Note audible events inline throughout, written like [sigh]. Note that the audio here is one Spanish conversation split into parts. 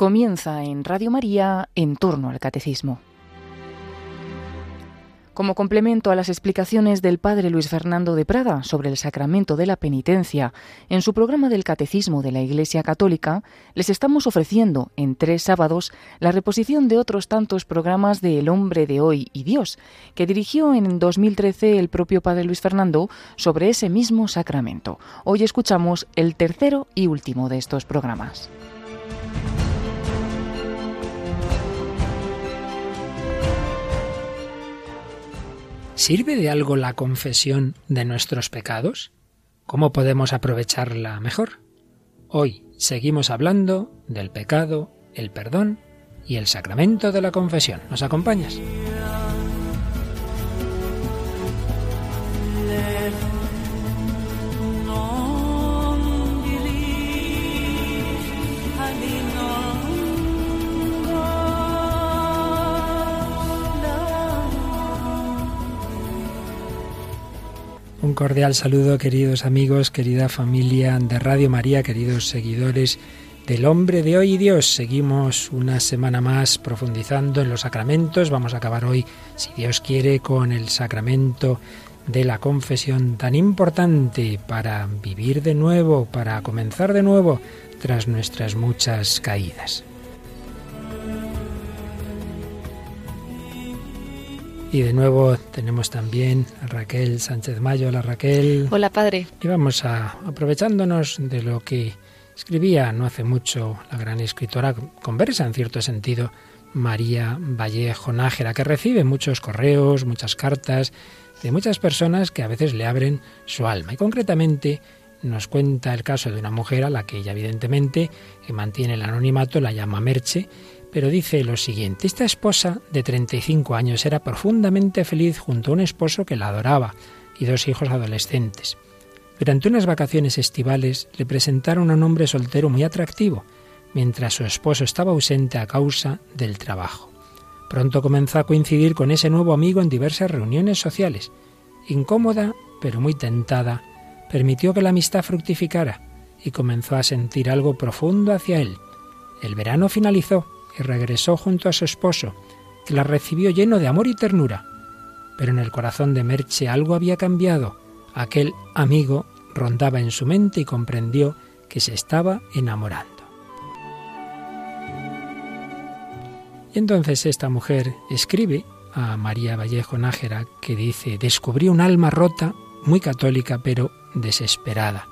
Comienza en Radio María en torno al catecismo. Como complemento a las explicaciones del padre Luis Fernando de Prada sobre el sacramento de la penitencia en su programa del Catecismo de la Iglesia Católica, les estamos ofreciendo en tres sábados la reposición de otros tantos programas de El hombre de hoy y Dios, que dirigió en 2013 el propio padre Luis Fernando sobre ese mismo sacramento. Hoy escuchamos el tercero y último de estos programas. ¿Sirve de algo la confesión de nuestros pecados? ¿Cómo podemos aprovecharla mejor? Hoy seguimos hablando del pecado, el perdón y el sacramento de la confesión. ¿Nos acompañas? Un cordial saludo, queridos amigos, querida familia de Radio María, queridos seguidores del hombre de hoy y Dios. Seguimos una semana más profundizando en los sacramentos. Vamos a acabar hoy, si Dios quiere, con el sacramento de la confesión tan importante para vivir de nuevo, para comenzar de nuevo tras nuestras muchas caídas. Y de nuevo tenemos también a Raquel Sánchez Mayo. Hola Raquel. Hola padre. Y vamos a, aprovechándonos de lo que escribía no hace mucho la gran escritora conversa en cierto sentido, María Vallejo Nájera, que recibe muchos correos, muchas cartas de muchas personas que a veces le abren su alma. Y concretamente nos cuenta el caso de una mujer a la que ella evidentemente que mantiene el anonimato, la llama Merche, pero dice lo siguiente, esta esposa de 35 años era profundamente feliz junto a un esposo que la adoraba y dos hijos adolescentes. Durante unas vacaciones estivales le presentaron a un hombre soltero muy atractivo, mientras su esposo estaba ausente a causa del trabajo. Pronto comenzó a coincidir con ese nuevo amigo en diversas reuniones sociales. Incómoda, pero muy tentada, permitió que la amistad fructificara y comenzó a sentir algo profundo hacia él. El verano finalizó y regresó junto a su esposo, que la recibió lleno de amor y ternura. Pero en el corazón de Merche algo había cambiado. Aquel amigo rondaba en su mente y comprendió que se estaba enamorando. Y entonces esta mujer escribe a María Vallejo Nájera que dice, descubrí un alma rota, muy católica, pero desesperada.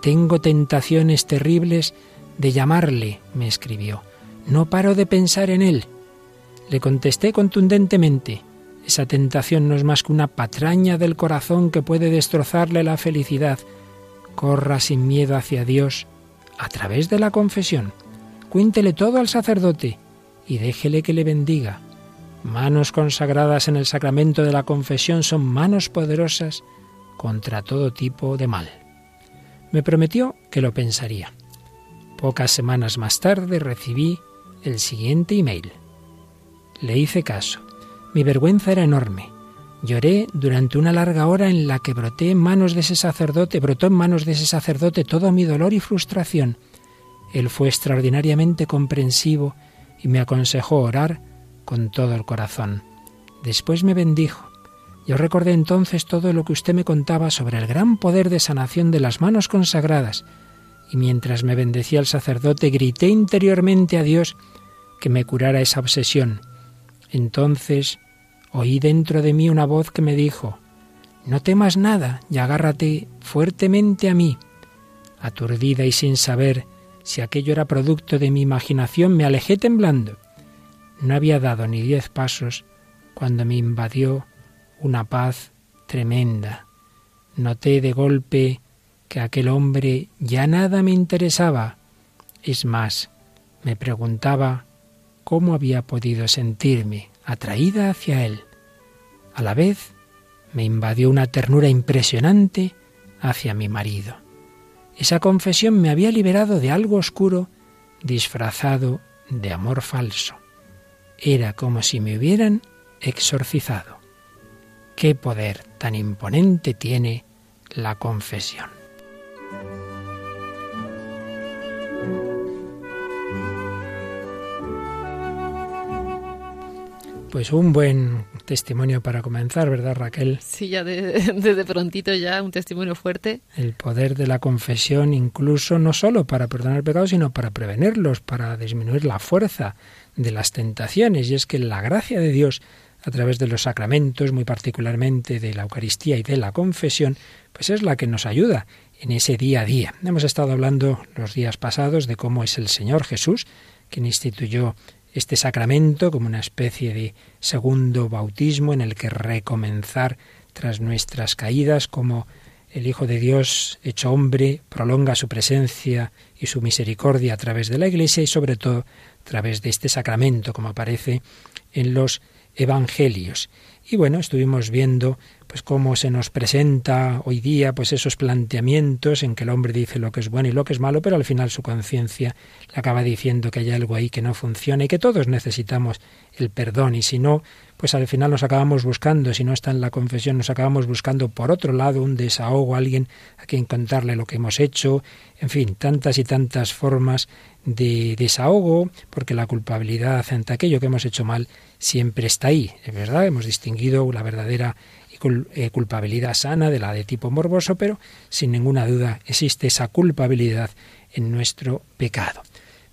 Tengo tentaciones terribles de llamarle, me escribió. No paro de pensar en él. Le contesté contundentemente. Esa tentación no es más que una patraña del corazón que puede destrozarle la felicidad. Corra sin miedo hacia Dios a través de la confesión. Cuéntele todo al sacerdote y déjele que le bendiga. Manos consagradas en el sacramento de la confesión son manos poderosas contra todo tipo de mal. Me prometió que lo pensaría. Pocas semanas más tarde recibí el siguiente email. Le hice caso. Mi vergüenza era enorme. Lloré durante una larga hora en la que broté en manos de ese sacerdote, brotó en manos de ese sacerdote todo mi dolor y frustración. Él fue extraordinariamente comprensivo y me aconsejó orar con todo el corazón. Después me bendijo. Yo recordé entonces todo lo que usted me contaba sobre el gran poder de sanación de las manos consagradas, y mientras me bendecía el sacerdote grité interiormente a Dios que me curara esa obsesión. Entonces oí dentro de mí una voz que me dijo, No temas nada y agárrate fuertemente a mí. Aturdida y sin saber si aquello era producto de mi imaginación, me alejé temblando. No había dado ni diez pasos cuando me invadió una paz tremenda. Noté de golpe que aquel hombre ya nada me interesaba. Es más, me preguntaba cómo había podido sentirme atraída hacia él. A la vez me invadió una ternura impresionante hacia mi marido. Esa confesión me había liberado de algo oscuro disfrazado de amor falso. Era como si me hubieran exorcizado. Qué poder tan imponente tiene la confesión. Pues un buen testimonio para comenzar, ¿verdad, Raquel? Sí, ya [laughs] desde prontito ya un testimonio fuerte. El poder de la confesión, incluso no solo para perdonar pecados, sino para prevenirlos, para disminuir la fuerza de las tentaciones. Y es que la gracia de Dios, a través de los sacramentos, muy particularmente de la Eucaristía y de la confesión, pues es la que nos ayuda en ese día a día. Hemos estado hablando los días pasados de cómo es el Señor Jesús quien instituyó este sacramento como una especie de segundo bautismo en el que recomenzar tras nuestras caídas, como el Hijo de Dios, hecho hombre, prolonga su presencia y su misericordia a través de la Iglesia y sobre todo a través de este sacramento, como aparece en los Evangelios. Y bueno, estuvimos viendo pues cómo se nos presenta hoy día pues esos planteamientos en que el hombre dice lo que es bueno y lo que es malo, pero al final su conciencia le acaba diciendo que hay algo ahí que no funciona y que todos necesitamos el perdón y si no, pues al final nos acabamos buscando, si no está en la confesión, nos acabamos buscando por otro lado un desahogo, alguien a quien contarle lo que hemos hecho, en fin, tantas y tantas formas de desahogo, porque la culpabilidad ante aquello que hemos hecho mal siempre está ahí, es verdad, hemos distinguido la verdadera eh, culpabilidad sana de la de tipo morboso, pero sin ninguna duda existe esa culpabilidad en nuestro pecado.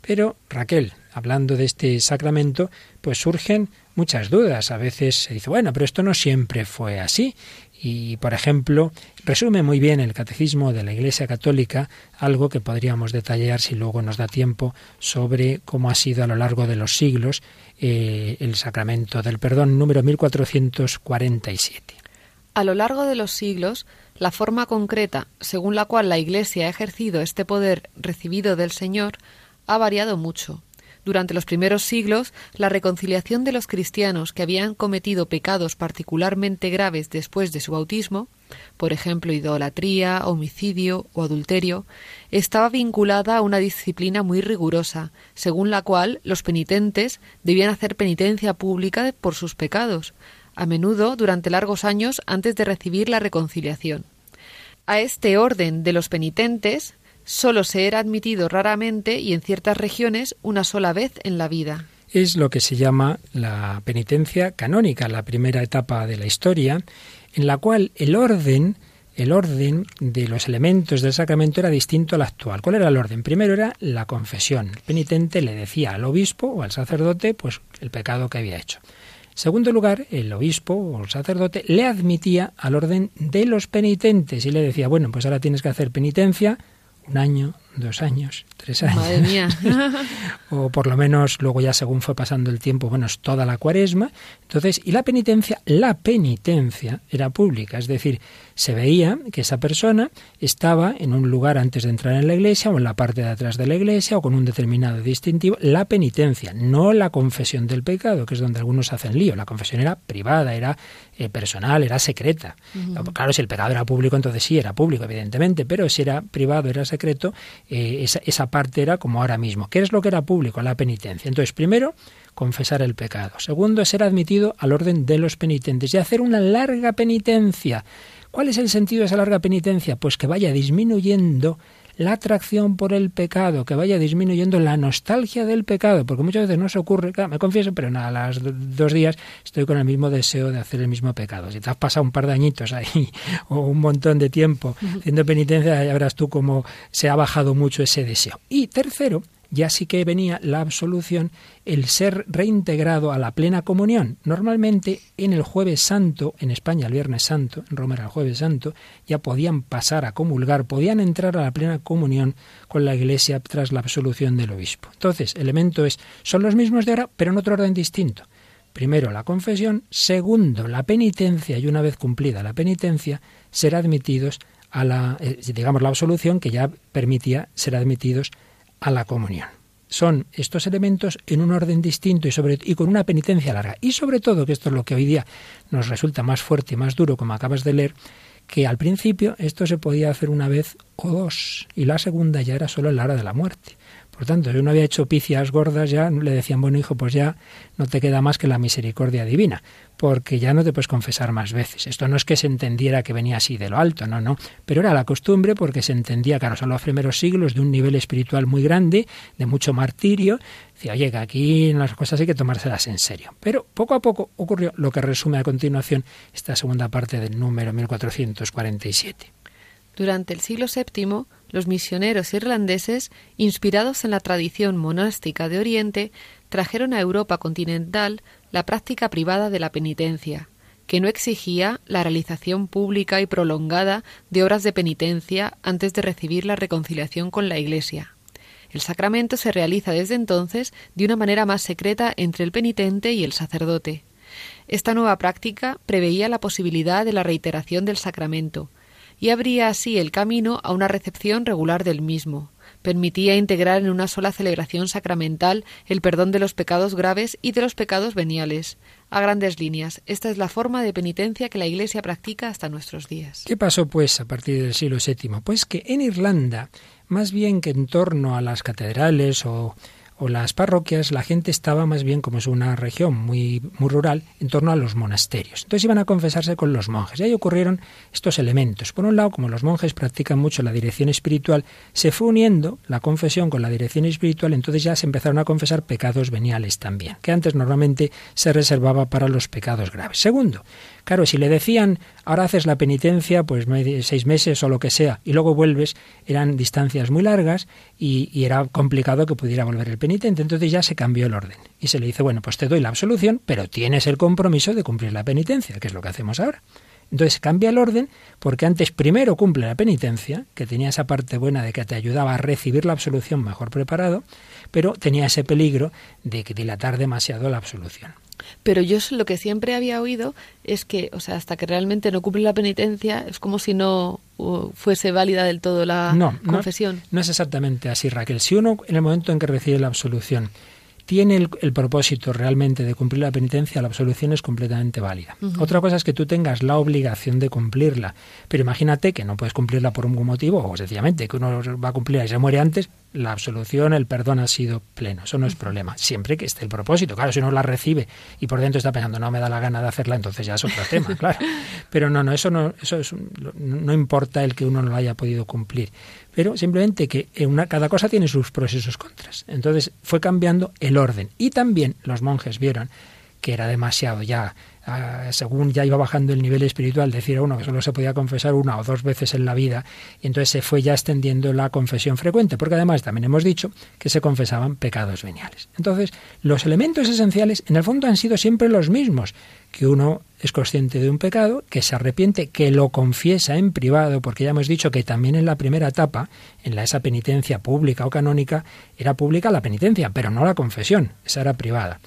Pero Raquel, hablando de este sacramento, pues surgen muchas dudas. A veces se dice, bueno, pero esto no siempre fue así. Y, por ejemplo, resume muy bien el Catecismo de la Iglesia Católica algo que podríamos detallar si luego nos da tiempo sobre cómo ha sido a lo largo de los siglos eh, el sacramento del perdón número 1447. A lo largo de los siglos, la forma concreta según la cual la Iglesia ha ejercido este poder recibido del Señor ha variado mucho. Durante los primeros siglos, la reconciliación de los cristianos que habían cometido pecados particularmente graves después de su bautismo, por ejemplo idolatría, homicidio o adulterio, estaba vinculada a una disciplina muy rigurosa, según la cual los penitentes debían hacer penitencia pública por sus pecados, a menudo durante largos años antes de recibir la reconciliación. A este orden de los penitentes sólo se era admitido raramente y en ciertas regiones una sola vez en la vida. Es lo que se llama la penitencia canónica, la primera etapa de la historia, en la cual el orden el orden de los elementos del sacramento era distinto al actual. ¿Cuál era el orden? Primero era la confesión. El penitente le decía al obispo o al sacerdote pues el pecado que había hecho. Segundo lugar, el obispo o el sacerdote le admitía al orden de los penitentes y le decía, bueno, pues ahora tienes que hacer penitencia un año, dos años, tres años. Madre mía. [laughs] o por lo menos luego ya según fue pasando el tiempo, bueno, es toda la cuaresma. Entonces, y la penitencia, la penitencia era pública, es decir, se veía que esa persona estaba en un lugar antes de entrar en la iglesia o en la parte de atrás de la iglesia o con un determinado distintivo, la penitencia, no la confesión del pecado, que es donde algunos hacen lío. La confesión era privada, era eh, personal, era secreta. Claro, si el pecado era público, entonces sí, era público, evidentemente, pero si era privado, era secreto, eh, esa, esa parte era como ahora mismo. ¿Qué es lo que era público? La penitencia. Entonces, primero, confesar el pecado. Segundo, ser admitido al orden de los penitentes y hacer una larga penitencia. ¿Cuál es el sentido de esa larga penitencia? Pues que vaya disminuyendo la atracción por el pecado, que vaya disminuyendo la nostalgia del pecado, porque muchas veces no se ocurre, me confieso, pero nada, a los dos días estoy con el mismo deseo de hacer el mismo pecado. Si te has pasado un par de añitos ahí [laughs] o un montón de tiempo haciendo penitencia, ya verás tú cómo se ha bajado mucho ese deseo. Y tercero, ya sí que venía la absolución, el ser reintegrado a la plena comunión. Normalmente en el jueves santo, en España el viernes santo, en Roma era el jueves santo, ya podían pasar a comulgar, podían entrar a la plena comunión con la iglesia tras la absolución del obispo. Entonces, el elemento es, son los mismos de ahora, pero en otro orden distinto. Primero la confesión, segundo la penitencia y una vez cumplida la penitencia, ser admitidos a la, eh, digamos, la absolución que ya permitía ser admitidos a la comunión. Son estos elementos en un orden distinto y, sobre, y con una penitencia larga. Y sobre todo, que esto es lo que hoy día nos resulta más fuerte y más duro, como acabas de leer, que al principio esto se podía hacer una vez o dos, y la segunda ya era solo en la hora de la muerte Por tanto, si uno había hecho picias gordas, ya le decían, bueno, hijo, pues ya no te queda más que la misericordia divina, porque ya no te puedes confesar más veces. Esto no es que se entendiera que venía así de lo alto, no, no, pero era la costumbre porque se entendía, claro, son los primeros siglos de un nivel espiritual muy grande, de mucho martirio. Decía, oye, que aquí las cosas hay que tomárselas en serio. Pero poco a poco ocurrió lo que resume a continuación esta segunda parte del número 1447. Durante el siglo VII, los misioneros irlandeses, inspirados en la tradición monástica de Oriente, trajeron a Europa continental la práctica privada de la penitencia, que no exigía la realización pública y prolongada de obras de penitencia antes de recibir la reconciliación con la Iglesia. El sacramento se realiza desde entonces de una manera más secreta entre el penitente y el sacerdote. Esta nueva práctica preveía la posibilidad de la reiteración del sacramento, y abría así el camino a una recepción regular del mismo. Permitía integrar en una sola celebración sacramental el perdón de los pecados graves y de los pecados veniales. A grandes líneas, esta es la forma de penitencia que la Iglesia practica hasta nuestros días. ¿Qué pasó, pues, a partir del siglo VII? Pues que en Irlanda, más bien que en torno a las catedrales o o las parroquias, la gente estaba más bien, como es una región muy, muy rural, en torno a los monasterios. Entonces iban a confesarse con los monjes. Y ahí ocurrieron estos elementos. Por un lado, como los monjes practican mucho la dirección espiritual, se fue uniendo la confesión con la dirección espiritual, entonces ya se empezaron a confesar pecados veniales también, que antes normalmente se reservaba para los pecados graves. Segundo, Claro, si le decían, ahora haces la penitencia, pues seis meses o lo que sea, y luego vuelves, eran distancias muy largas y, y, era complicado que pudiera volver el penitente. Entonces ya se cambió el orden. Y se le dice, bueno, pues te doy la absolución, pero tienes el compromiso de cumplir la penitencia, que es lo que hacemos ahora. Entonces cambia el orden porque antes primero cumple la penitencia, que tenía esa parte buena de que te ayudaba a recibir la absolución mejor preparado, pero tenía ese peligro de dilatar demasiado la absolución. Pero yo lo que siempre había oído es que, o sea, hasta que realmente no cumple la penitencia, es como si no uh, fuese válida del todo la confesión. No, no es exactamente así, Raquel. Si uno, en el momento en que recibe la absolución, tiene el, propósito realmente de cumplir la penitencia, la absolución es completamente válida. Otra cosa es que tú tengas la obligación de cumplirla, pero imagínate que no puedes cumplirla por un motivo, o sencillamente que uno va a cumplirla y se muere antes, la absolución, el perdón ha sido pleno. Eso no es problema. Siempre que esté el propósito. Claro, si uno la recibe y por dentro está pensando, no me da la gana de hacerla, entonces ya es otro tema, [laughs] claro. Pero no, no, eso no, eso es, no importa el que uno no lo haya podido cumplir. Pero simplemente que una, cada cosa tiene sus pros y sus contras. Entonces fue cambiando el orden. Y también los monjes vieron que era demasiado ya según ya iba bajando el nivel espiritual, decir a uno que solo se podía confesar una o dos veces en la vida, y entonces se fue ya extendiendo la confesión frecuente, porque además también hemos dicho que se confesaban pecados veniales. Entonces, los elementos esenciales en el fondo han sido siempre los mismos, que uno es consciente de un pecado, que se arrepiente, que lo confiesa en privado, porque ya hemos dicho que también en la primera etapa, en la esa penitencia pública o canónica, era pública la penitencia, pero no la confesión, esa era privada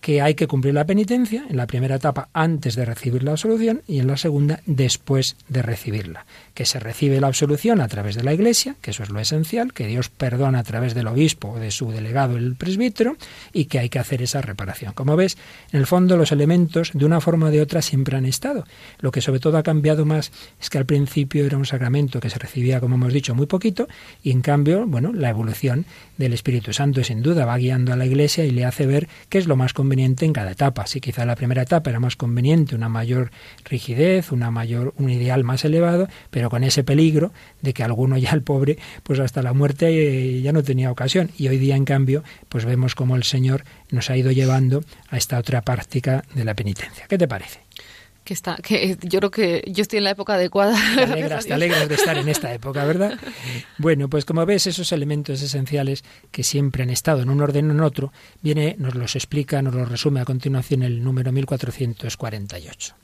que hay que cumplir la penitencia en la primera etapa antes de recibir la absolución y en la segunda después de recibirla. Que se recibe la absolución a través de la Iglesia, que eso es lo esencial, que Dios perdona a través del obispo o de su delegado el presbítero y que hay que hacer esa reparación. Como ves, en el fondo los elementos de una forma o de otra siempre han estado. Lo que sobre todo ha cambiado más es que al principio era un sacramento que se recibía, como hemos dicho, muy poquito y en cambio, bueno, la evolución del Espíritu Santo sin duda va guiando a la Iglesia y le hace ver qué es lo más conveniente conveniente en cada etapa. Si quizá la primera etapa era más conveniente, una mayor rigidez, una mayor, un ideal más elevado, pero con ese peligro de que alguno ya el pobre, pues hasta la muerte eh, ya no tenía ocasión. Y hoy día, en cambio, pues vemos como el Señor nos ha ido llevando a esta otra práctica de la penitencia. ¿Qué te parece? Que está, que yo creo que yo estoy en la época adecuada. Te [laughs] alegras, te alegras de estar en esta época, ¿verdad? [laughs] Bueno, pues como ves, esos elementos esenciales que siempre han estado en un orden o en otro, viene, nos los explica, nos los resume a continuación el número 1448.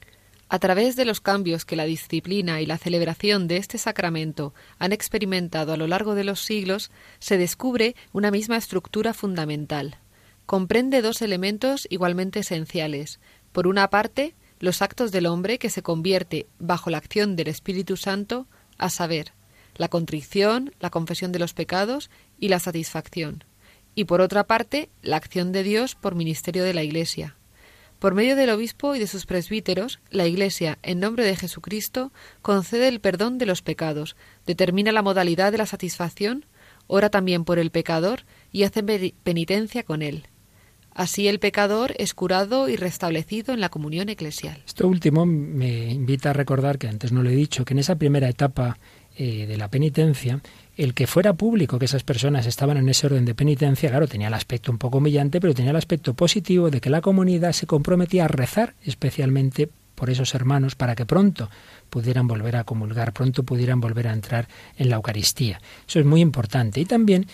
A través de los cambios que la disciplina y la celebración de este sacramento han experimentado a lo largo de los siglos, se descubre una misma estructura fundamental. Comprende dos elementos igualmente esenciales. Por una parte, los actos del hombre que se convierte bajo la acción del Espíritu Santo, a saber, la contrición, la confesión de los pecados y la satisfacción, y por otra parte, la acción de Dios por ministerio de la Iglesia. Por medio del obispo y de sus presbíteros, la Iglesia, en nombre de Jesucristo, concede el perdón de los pecados, determina la modalidad de la satisfacción, ora también por el pecador y hace penitencia con él. Así el pecador es curado y restablecido en la comunión eclesial. Esto último me invita a recordar, que antes no lo he dicho, que en esa primera etapa eh, de la penitencia, el que fuera público que esas personas estaban en ese orden de penitencia, claro, tenía el aspecto un poco humillante, pero tenía el aspecto positivo de que la comunidad se comprometía a rezar especialmente por esos hermanos para que pronto pudieran volver a comulgar, pronto pudieran volver a entrar en la Eucaristía. Eso es muy importante. Y también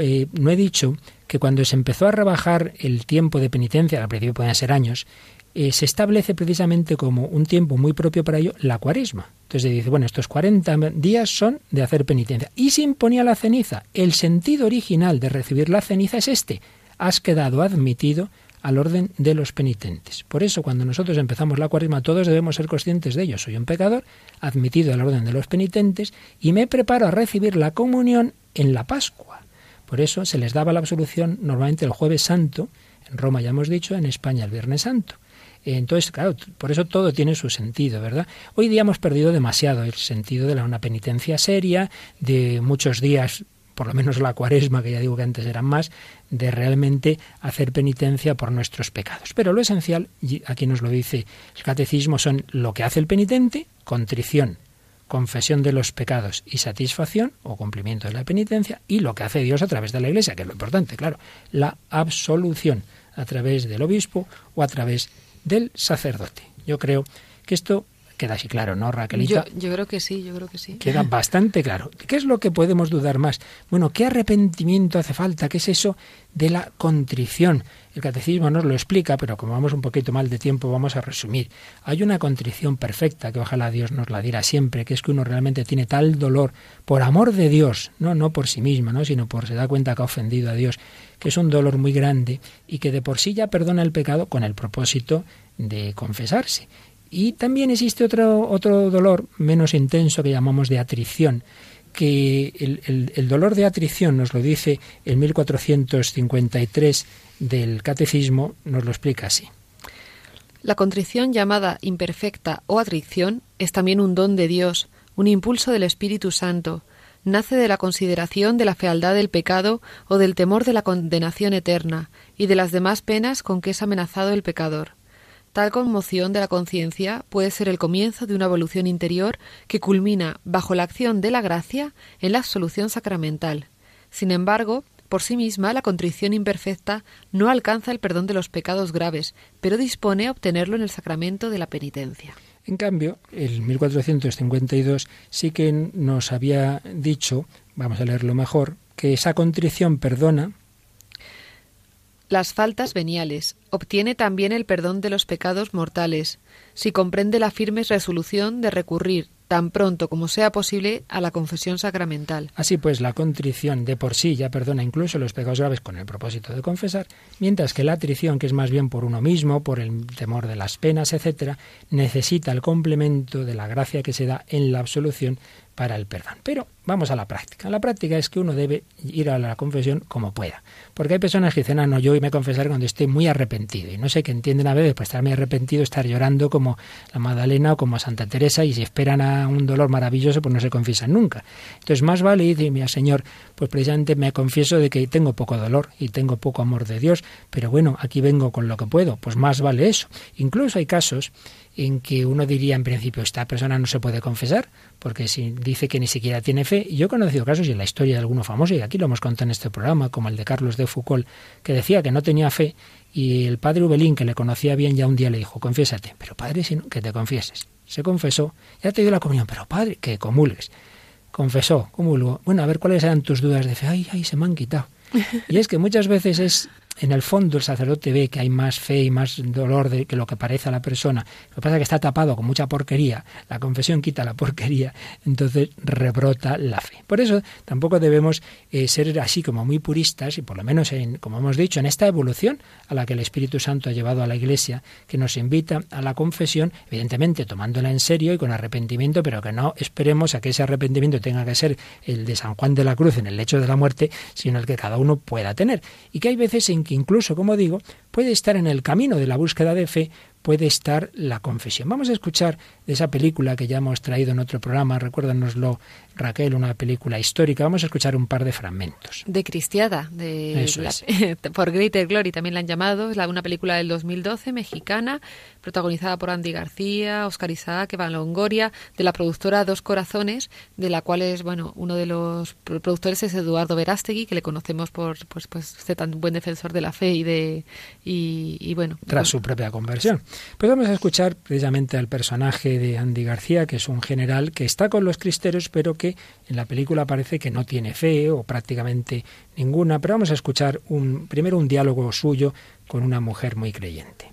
eh, no he dicho que cuando se empezó a rebajar el tiempo de penitencia, al principio podían ser años, eh, se establece precisamente como un tiempo muy propio para ello la cuaresma. Entonces dice, bueno, estos 40 días son de hacer penitencia. Y se imponía la ceniza. El sentido original de recibir la ceniza es este. Has quedado admitido al orden de los penitentes. Por eso, cuando nosotros empezamos la cuaresma, todos debemos ser conscientes de ello. Soy un pecador, admitido al orden de los penitentes, y me preparo a recibir la comunión en la Pascua. Por eso se les daba la absolución normalmente el jueves santo, en Roma ya hemos dicho, en España el viernes santo. Entonces, claro, por eso todo tiene su sentido, ¿verdad? Hoy día hemos perdido demasiado el sentido de la, una penitencia seria, de muchos días, por lo menos la cuaresma, que ya digo que antes eran más, de realmente hacer penitencia por nuestros pecados. Pero lo esencial, aquí nos lo dice el catecismo, son lo que hace el penitente, contrición, confesión de los pecados y satisfacción o cumplimiento de la penitencia y lo que hace Dios a través de la Iglesia, que es lo importante, claro, la absolución a través del obispo o a través del sacerdote. Yo creo que esto queda así claro, ¿no, Raquelita? Yo, yo, creo que sí, yo creo que sí. Queda bastante claro. ¿Qué es lo que podemos dudar más? Bueno, ¿qué arrepentimiento hace falta? ¿Qué es eso de la contrición? El catecismo nos lo explica, pero como vamos un poquito mal de tiempo, vamos a resumir. Hay una contrición perfecta, que ojalá Dios nos la diera siempre, que es que uno realmente tiene tal dolor por amor de Dios, no, no por sí mismo, ¿no? sino por se da cuenta que ha ofendido a Dios, que es un dolor muy grande y que de por sí ya perdona el pecado con el propósito de confesarse. Y también existe otro, otro dolor menos intenso que llamamos de atrición, que el, el, dolor de atrición nos lo dice en 1453 del Catecismo nos lo explica así. La contrición llamada imperfecta o atricción es también un don de Dios, un impulso del Espíritu Santo. Nace de la consideración de la fealdad del pecado o del temor de la condenación eterna y de las demás penas con que es amenazado el pecador. Tal conmoción de la conciencia puede ser el comienzo de una evolución interior que culmina bajo la acción de la gracia en la absolución sacramental. Sin embargo, por sí misma, la contrición imperfecta no alcanza el perdón de los pecados graves, pero dispone a obtenerlo en el sacramento de la penitencia. En cambio, el 1452 sí que nos había dicho, vamos a leerlo mejor, que esa contrición perdona las faltas veniales, obtiene también el perdón de los pecados mortales, si comprende la firme resolución de recurrir tan pronto como sea posible a la confesión sacramental. Así pues, la contrición de por sí ya perdona incluso los pecados graves con el propósito de confesar, mientras que la atrición, que es más bien por uno mismo, por el temor de las penas, etcétera, necesita el complemento de la gracia que se da en la absolución para el perdón. Pero vamos a la práctica. La práctica es que uno debe ir a la confesión como pueda. Porque hay personas que dicen, ah, no, yo hoy me confesaré cuando esté muy arrepentido. Y no sé qué entienden a veces, pues estar muy arrepentido, estar llorando como la Magdalena o como Santa Teresa, y si esperan a un dolor maravilloso, pues no se confiesan nunca. Entonces, más vale decir, mira, Señor, pues precisamente me confieso de que tengo poco dolor y tengo poco amor de Dios, pero bueno, aquí vengo con lo que puedo. Pues más vale eso. Incluso hay casos en que uno diría en principio esta persona no se puede confesar porque si dice que ni siquiera tiene fe yo he conocido casos y en la historia de alguno famoso y aquí lo hemos contado en este programa como el de Carlos de Foucault que decía que no tenía fe y el padre Ubelín que le conocía bien ya un día le dijo confiésate pero padre que te confieses se confesó ya te dio la comunión pero padre que comulgues confesó comulgo bueno a ver cuáles eran tus dudas de fe ay ay se me han quitado y es que muchas veces es en el fondo el sacerdote ve que hay más fe y más dolor de que lo que parece a la persona. Lo que pasa es que está tapado con mucha porquería. La confesión quita la porquería, entonces rebrota la fe. Por eso tampoco debemos eh, ser así como muy puristas y por lo menos, en, como hemos dicho, en esta evolución a la que el Espíritu Santo ha llevado a la Iglesia, que nos invita a la confesión, evidentemente tomándola en serio y con arrepentimiento, pero que no esperemos a que ese arrepentimiento tenga que ser el de San Juan de la Cruz en el lecho de la muerte, sino el que cada uno pueda tener. Y que hay veces en incluso, como digo, puede estar en el camino de la búsqueda de fe, puede estar la confesión. Vamos a escuchar de esa película que ya hemos traído en otro programa, recuérdanoslo Raquel, una película histórica. Vamos a escuchar un par de fragmentos. De Cristiada, de [laughs] por Greater Glory también la han llamado, es una película del 2012 mexicana, protagonizada por Andy García, Oscar Isaac, Eva Longoria, de la productora Dos Corazones, de la cual es, bueno, uno de los productores es Eduardo Verástegui, que le conocemos por pues pues ser tan buen defensor de la fe y de y, bueno, tras su propia conversión. Pues vamos a escuchar precisamente al personaje de Andy García, que es un general que está con los cristeros, pero que en la película parece que no tiene fe o prácticamente ninguna. Pero vamos a escuchar un, primero un diálogo suyo con una mujer muy creyente.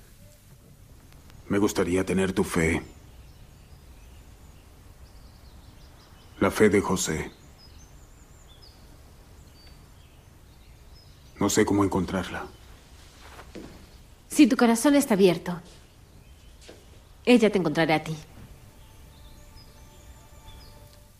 Me gustaría tener tu fe. La fe de José. No sé cómo encontrarla. Si tu corazón está abierto, ella te encontrará a ti.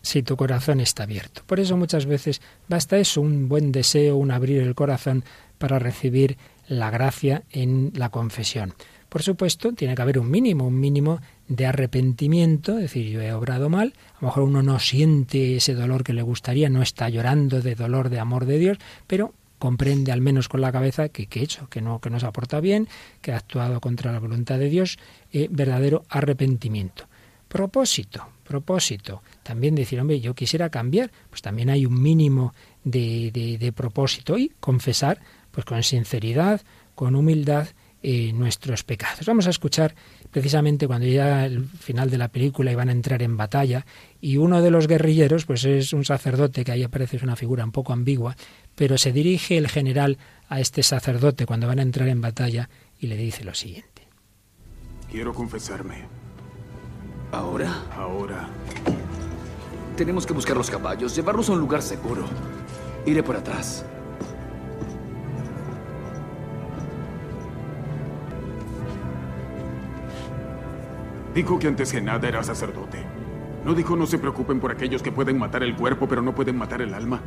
Si tu corazón está abierto. Por eso muchas veces basta eso, un buen deseo, un abrir el corazón para recibir la gracia en la confesión. Por supuesto, tiene que haber un mínimo, un mínimo de arrepentimiento, es decir, yo he obrado mal, a lo mejor uno no siente ese dolor que le gustaría, no está llorando de dolor de amor de Dios, pero comprende al menos con la cabeza que, he hecho, que no, que no se aporta bien, que ha actuado contra la voluntad de Dios, eh, verdadero arrepentimiento. Propósito, propósito. También decir, hombre, yo quisiera cambiar, pues también hay un mínimo de, de, propósito y confesar, pues con sinceridad, con humildad, eh, nuestros pecados. Vamos a escuchar precisamente cuando ya el final de la película iban a entrar en batalla y uno de los guerrilleros pues es un sacerdote que ahí aparece es una figura un poco ambigua pero se dirige el general a este sacerdote cuando van a entrar en batalla y le dice lo siguiente. Quiero confesarme. Ahora ahora. Tenemos que buscar los caballos llevarlos a un lugar seguro. Iré por atrás Dijo que antes que nada era sacerdote. ¿No dijo no se preocupen por aquellos que pueden matar el cuerpo pero no pueden matar el alma?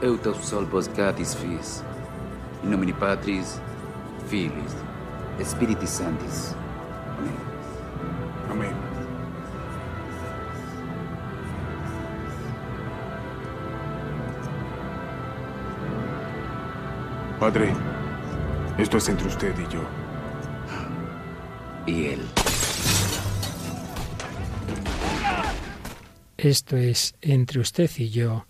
Eutos solvos gatis fis, in nomine Patris, Filis, Spiritis Sanctis. Amén. Amén. Padre, esto es entre usted y yo. Y él. Esto es entre usted y yo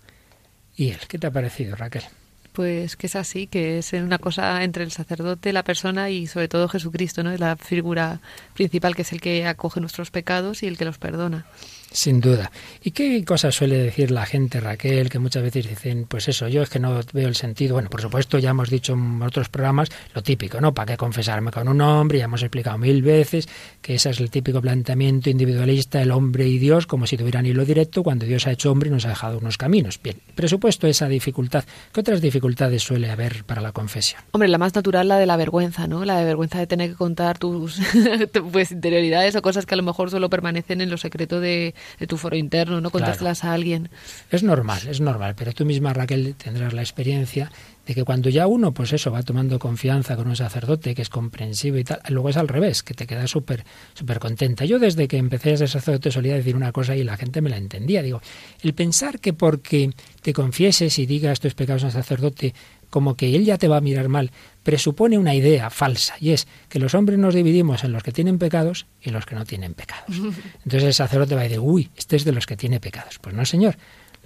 y él. ¿Qué te ha parecido, Raquel? Pues que es así, que es una cosa entre el sacerdote, la persona y sobre todo Jesucristo, ¿no? Es la figura principal que es el que acoge nuestros pecados y el que los perdona. Sin duda. ¿Y qué cosas suele decir la gente, Raquel, que muchas veces dicen, pues eso, yo es que no veo el sentido? Bueno, por supuesto, ya hemos dicho en otros programas lo típico, ¿no? ¿Para qué confesarme con un hombre? Ya hemos explicado mil veces que ese es el típico planteamiento individualista, el hombre y Dios, como si tuvieran hilo directo, cuando Dios ha hecho hombre y nos ha dejado unos caminos. Bien, presupuesto esa dificultad. ¿Qué otras dificultades suele haber para la confesión? Hombre, la más natural, la de la vergüenza, ¿no? La de vergüenza de tener que contar tus [laughs] pues, interioridades o cosas que a lo mejor solo permanecen en lo secreto de de tu foro interno, no contárselas a alguien. Es normal, es normal, pero tú misma, Raquel, tendrás la experiencia de que cuando ya uno, pues eso, va tomando confianza con un sacerdote que es comprensivo y tal, luego es al revés, que te quedas súper súper contenta. Yo desde que empecé a ser sacerdote solía decir una cosa y la gente me la entendía. Digo, el pensar que porque te confieses y digas tus pecados al sacerdote como que él ya te va a mirar mal, presupone una idea falsa, y es que los hombres nos dividimos en los que tienen pecados y los que no tienen pecados. [laughs] Entonces el sacerdote va a decir, uy, este es de los que tiene pecados. Pues no, señor.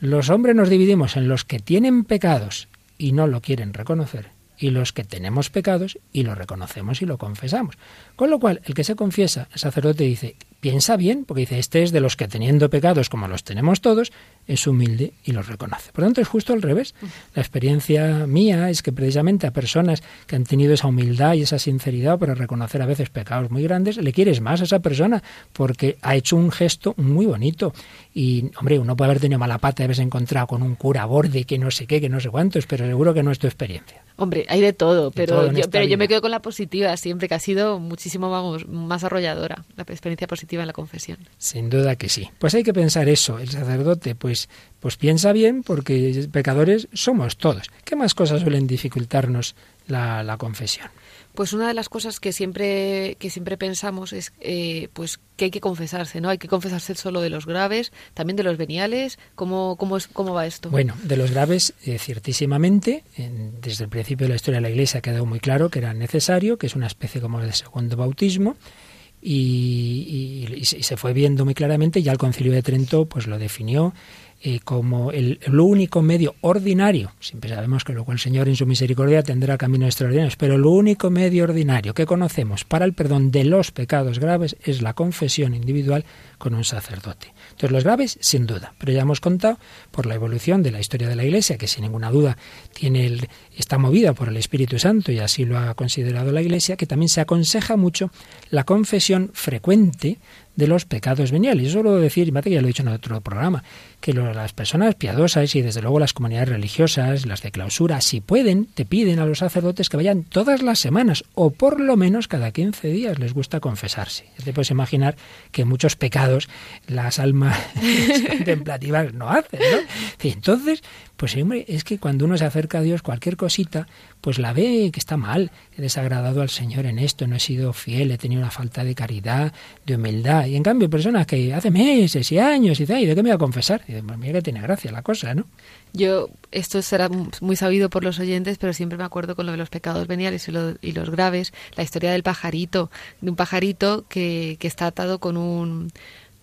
Los hombres nos dividimos en los que tienen pecados y no lo quieren reconocer, y los que tenemos pecados y lo reconocemos y lo confesamos. Con lo cual, el que se confiesa, el sacerdote dice, piensa bien, porque dice, este es de los que teniendo pecados como los tenemos todos, es humilde y los reconoce. Por lo tanto, es justo al revés. La experiencia mía es que precisamente a personas que han tenido esa humildad y esa sinceridad para reconocer a veces pecados muy grandes, le quieres más a esa persona porque ha hecho un gesto muy bonito. Y, hombre, uno puede haber tenido mala pata de haberse encontrado con un cura borde que no sé qué, que no sé cuántos, pero seguro que no es tu experiencia. Hombre, hay de todo, pero, yo, pero yo me quedo con la positiva siempre, que ha sido muchísimo más arrolladora, la experiencia positiva efectiva en la confesión. Sin duda que sí. Pues hay que pensar eso. El sacerdote, pues, pues piensa bien porque pecadores somos todos. ¿Qué más cosas suelen dificultarnos la, la confesión? Pues una de las cosas que siempre, que siempre pensamos es eh, pues que hay que confesarse, ¿no? Hay que confesarse solo de los graves, también de los veniales. ¿Cómo, cómo, es, cómo va esto? Bueno, de los graves, eh, ciertísimamente, desde el principio de la historia de la Iglesia ha quedado muy claro que era necesario, que es una especie como de segundo bautismo, y, se fue viendo muy claramente, ya el concilio de Trento pues lo definió eh, como el, único medio ordinario, siempre sabemos que luego el Señor en su misericordia tendrá caminos extraordinarios, pero lo único medio ordinario que conocemos para el perdón de los pecados graves es la confesión individual con un sacerdote. Entonces los graves, sin duda, pero ya hemos contado por la evolución de la historia de la Iglesia, que sin ninguna duda tiene el, está movida por el Espíritu Santo y así lo ha considerado la Iglesia, que también se aconseja mucho la confesión frecuente de los pecados veniales. Yo suelo decir, y ya lo he dicho en otro programa, que las personas piadosas y desde luego las comunidades religiosas, las de clausura, si pueden, te piden a los sacerdotes que vayan todas las semanas o por lo menos cada 15 días les gusta confesarse. te puedes imaginar que muchos pecados las almas [laughs] contemplativas no hacen, ¿no? entonces, pues hombre, es que cuando uno se acerca a Dios, cualquier cosita, pues la ve que está mal, he desagradado al Señor en esto, no he sido fiel, he tenido una falta de caridad, de humildad. Y en cambio, personas que hace meses y años y, ¿y de qué me voy a confesar? Y pues mira que tiene gracia la cosa, ¿no? Yo, esto será muy sabido por los oyentes, pero siempre me acuerdo con lo de los pecados veniales y, y los graves, la historia del pajarito, de un pajarito que, que está atado con un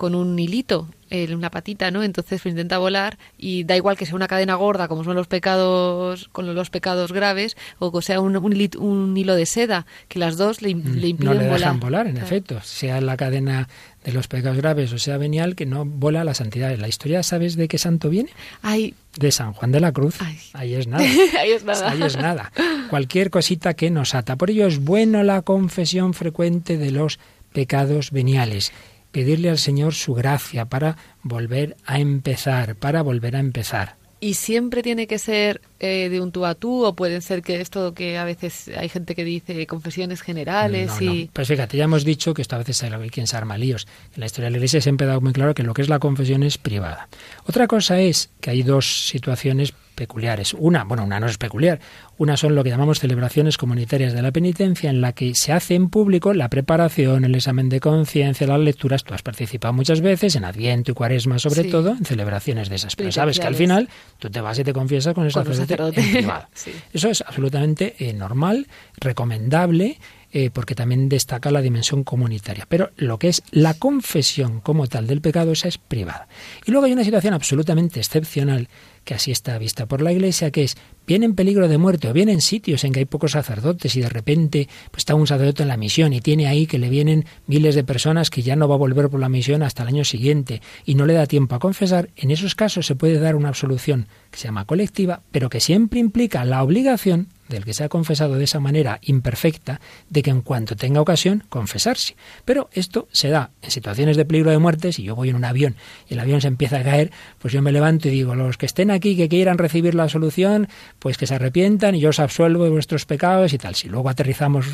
con un hilito en una patita, ¿no? Entonces pues, intenta volar y da igual que sea una cadena gorda, como son los pecados, con los pecados graves, o que sea un, un, hilo de seda, que las dos le, mm, le impiden no le dejan volar. en efecto, sea la cadena de los pecados graves o sea venial, que no vola la santidad. ¿La historia sabes de qué santo viene? Ay. De San Juan de la Cruz. Ahí es [laughs] nada. Ahí es nada. Ahí es nada. Cualquier cosita que nos ata. Por ello es bueno la confesión frecuente de los pecados veniales pedirle al Señor su gracia para volver a empezar, para volver a empezar. ¿Y siempre tiene que ser eh, de un tú a tú o puede ser que esto que a veces hay gente que dice confesiones generales y... Pues fíjate, ya hemos dicho que esto a veces hay quien se arma líos. En la historia de la Iglesia siempre ha dado muy claro que lo que es la confesión es privada. Otra cosa es que hay dos situaciones peculiares. Una, bueno, una no es peculiar. Una son lo que llamamos celebraciones comunitarias de la penitencia, en la que se hace en público la preparación, el examen de conciencia, las lecturas. Tú has participado muchas veces, en Adviento y Cuaresma sobre todo, en celebraciones de esas. Pero sabes que al final tú te vas y te confiesas con el sacerdote, en privado. [laughs] Eso es absolutamente eh, normal, recomendable. Eh, porque también destaca la dimensión comunitaria. Pero lo que es la confesión como tal del pecado, esa es privada. Y luego hay una situación absolutamente excepcional que así está vista por la Iglesia, que es viene en peligro de muerte o viene en sitios en que hay pocos sacerdotes y de repente pues, está un sacerdote en la misión y tiene ahí que le vienen miles de personas que ya no va a volver por la misión hasta el año siguiente y no le da tiempo a confesar, en esos casos se puede dar una absolución que se llama colectiva, pero que siempre implica la obligación del que se ha confesado de esa manera imperfecta, de que en cuanto tenga ocasión, confesarse. Pero esto se da en situaciones de peligro de muerte, si yo voy en un avión y el avión se empieza a caer, pues yo me levanto y digo, los que estén aquí, que quieran recibir la solución, pues que se arrepientan y yo os absuelvo de vuestros pecados y tal. Si luego aterrizamos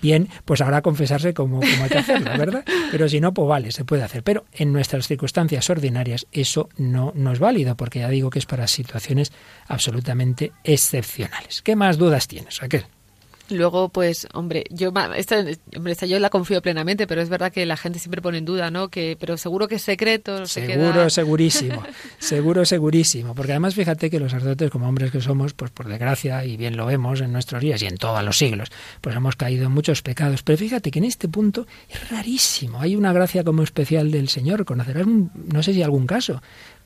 bien, pues habrá confesarse como, como hay que hacerlo, ¿verdad? Pero si no, pues vale, se puede hacer. Pero en nuestras circunstancias ordinarias eso no, no es válido, porque ya digo que es para situaciones absolutamente excepcionales. ¿Qué más dudas tienes, Raquel? Luego, pues, hombre, yo esta, hombre, esta yo la confío plenamente, pero es verdad que la gente siempre pone en duda, ¿no? Que, pero seguro que es secreto. seguro, segurísimo, [laughs] seguro, segurísimo. Porque además, fíjate que los sacerdotes, como hombres que somos, pues por desgracia, y bien lo vemos en nuestros días y en todos los siglos, pues hemos caído en muchos pecados. Pero fíjate que en este punto es rarísimo. Hay una gracia como especial del Señor. Conocerás, no sé si algún caso,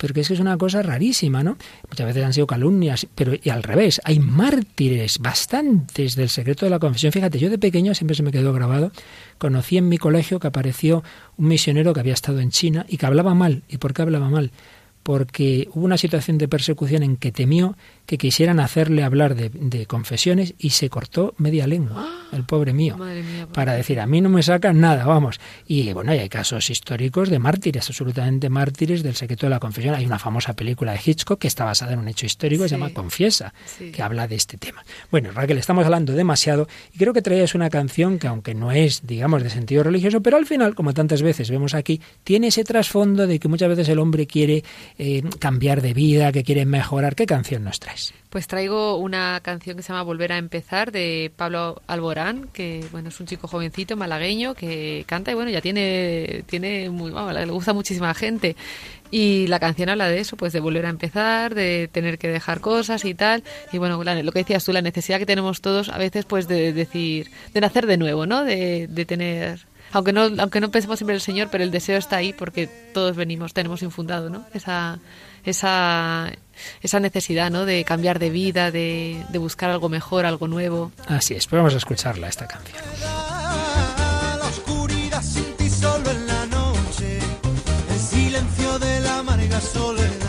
pero que es que es una cosa rarísima, ¿no? Muchas veces han sido calumnias, pero y al revés, hay mártires bastantes del secreto de la confesión. Fíjate, yo de pequeño siempre se me quedó grabado, conocí en mi colegio que apareció un misionero que había estado en China y que hablaba mal. ¿Y por qué hablaba mal? porque hubo una situación de persecución en que temió que quisieran hacerle hablar de, confesiones y se cortó media lengua, el pobre mío, para decir, a mí no me sacan nada, vamos. Y bueno, hay casos históricos de mártires, absolutamente mártires del secreto de la confesión. Hay una famosa película de Hitchcock que está basada en un hecho histórico, se llama Confiesa, que habla de este tema. Bueno, Raquel, estamos hablando demasiado y creo que traías una canción que aunque no es, digamos, de sentido religioso, pero al final, como tantas veces vemos aquí, tiene ese trasfondo de que muchas veces el hombre quiere eh, cambiar de vida, que quiere mejorar. ¿Qué canción nos traes? Pues traigo una canción que se llama Volver a empezar de Pablo Alborán, que bueno, es un chico jovencito malagueño que canta y bueno, ya tiene tiene muy le gusta muchísima gente. Y la canción habla de eso, pues de volver a empezar, de tener que dejar cosas y tal. Y bueno, lo que decías tú, la necesidad que tenemos todos a veces pues de decir, de nacer de nuevo, ¿no? De, de tener aunque no aunque no pensemos siempre en el Señor, pero el deseo está ahí porque todos venimos, tenemos infundado, ¿no? Esa esa, esa necesidad ¿no? de cambiar de vida, de, de buscar algo mejor, algo nuevo. Así es, pues vamos a escucharla esta canción. La oscuridad sin ti solo en la noche, el silencio de la amarga soledad.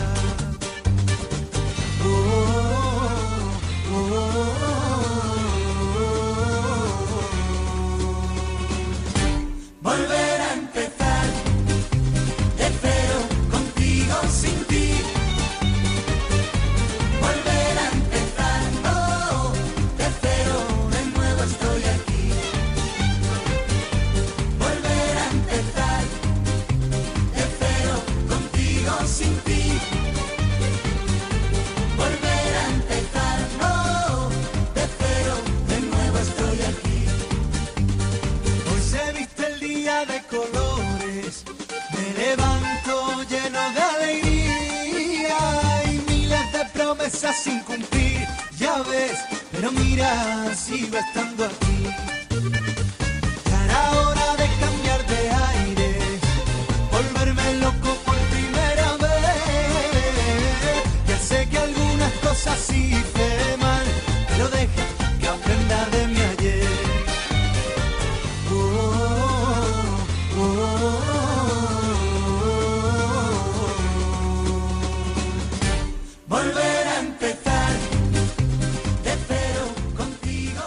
Colores, me levanto lleno de alegría y miles de promesas sin cumplir, ya ves, pero mira, sigo estando aquí.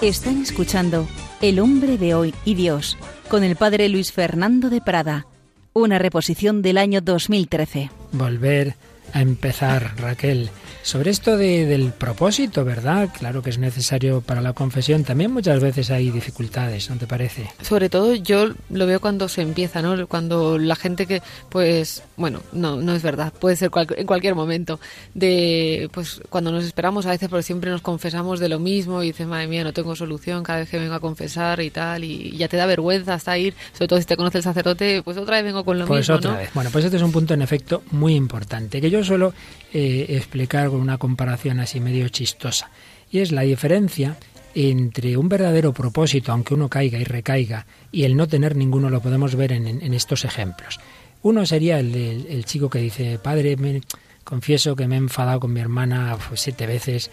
Están escuchando El hombre de hoy y Dios con el padre Luis Fernando de Prada, una reposición del año 2013. Volver a empezar, Raquel. Sobre esto de- del propósito, ¿verdad? Claro que es necesario para la confesión. También muchas veces hay dificultades, ¿no te parece? Sobre todo yo lo veo cuando se empieza, ¿no? Cuando la gente que, pues, bueno, no, no es verdad, puede ser cual- en cualquier momento, de, pues, cuando nos esperamos a veces porque siempre nos confesamos de lo mismo y dices, madre mía, no tengo solución cada vez que vengo a confesar y tal, y ya te da vergüenza hasta ir, sobre todo si te conoce el sacerdote, pues otra vez vengo con lo Pues mismo, otra ¿no? vez. Bueno, pues este es un punto en efecto muy importante, que yo suelo eh, explicar con una comparación así medio chistosa. Y es la diferencia entre un verdadero propósito, aunque uno caiga y recaiga, y el no tener ninguno, lo podemos ver en, estos ejemplos. Uno sería el, del- el chico que dice, padre, confieso que me he enfadado con mi hermana pues, siete veces.